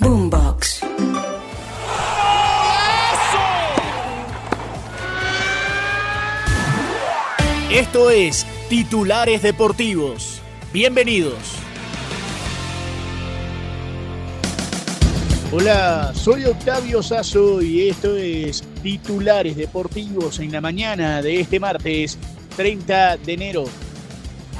Boombox. Esto es Titulares Deportivos. Bienvenidos. Hola, soy Octavio Sazo y esto es Titulares Deportivos en la mañana de este martes 30 de enero.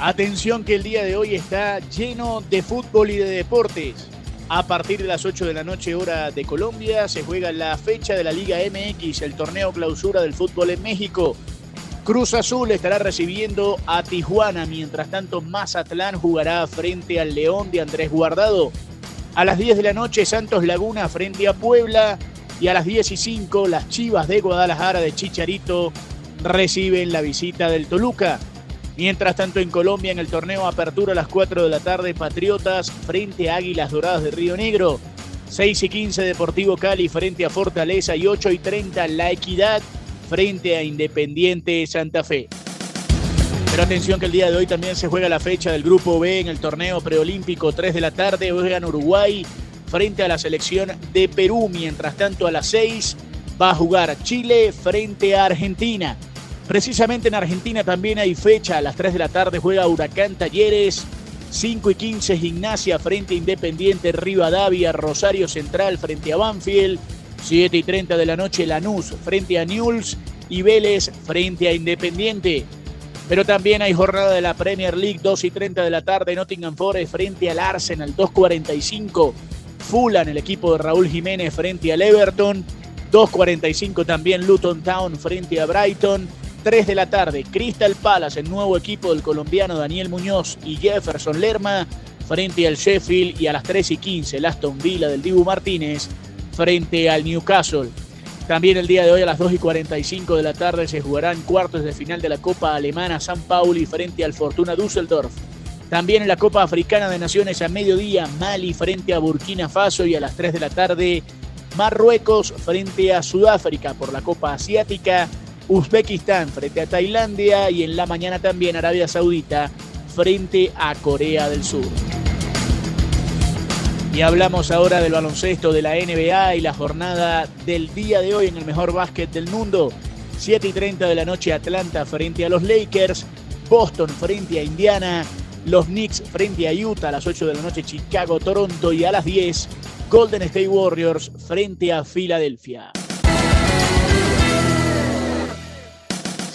Atención que el día de hoy está lleno de fútbol y de deportes. A partir de las 8 de la noche hora de Colombia se juega la fecha de la Liga MX, el torneo clausura del fútbol en México. Cruz Azul estará recibiendo a Tijuana, mientras tanto Mazatlán jugará frente al León de Andrés Guardado. A las 10 de la noche Santos Laguna frente a Puebla y a las 10 y 5 las Chivas de Guadalajara de Chicharito reciben la visita del Toluca. Mientras tanto en Colombia en el torneo Apertura a las 4 de la tarde Patriotas frente a Águilas Doradas de Río Negro. 6 y 15 Deportivo Cali frente a Fortaleza y 8 y 30 La Equidad frente a Independiente Santa Fe. Pero atención que el día de hoy también se juega la fecha del Grupo B en el torneo preolímpico 3 de la tarde. Juegan Uruguay frente a la selección de Perú. Mientras tanto a las 6 va a jugar Chile frente a Argentina. Precisamente en Argentina también hay fecha. A las 3 de la tarde juega Huracán Talleres. 5 y 15 Gimnasia frente a Independiente Rivadavia. Rosario Central frente a Banfield. 7 y 30 de la noche Lanús frente a Newell's y Vélez frente a Independiente. Pero también hay jornada de la Premier League, 2 y 30 de la tarde, Nottingham Forest frente al Arsenal, 2.45. Fulham, el equipo de Raúl Jiménez frente al Everton. 2.45 también Luton Town frente a Brighton. 3 de la tarde, Crystal Palace, el nuevo equipo del colombiano Daniel Muñoz y Jefferson Lerma frente al Sheffield. Y a las 3 y 15, el Aston Villa del Dibu Martínez frente al Newcastle. También el día de hoy a las 2 y 45 de la tarde se jugarán cuartos de final de la Copa Alemana San Pauli frente al Fortuna Düsseldorf. También en la Copa Africana de Naciones a mediodía Mali frente a Burkina Faso y a las 3 de la tarde Marruecos frente a Sudáfrica por la Copa Asiática, Uzbekistán frente a Tailandia y en la mañana también Arabia Saudita frente a Corea del Sur. Y hablamos ahora del baloncesto de la NBA y la jornada del día de hoy en el mejor básquet del mundo. 7 y 30 de la noche Atlanta frente a los Lakers, Boston frente a Indiana, los Knicks frente a Utah a las 8 de la noche Chicago, Toronto y a las 10 Golden State Warriors frente a Filadelfia.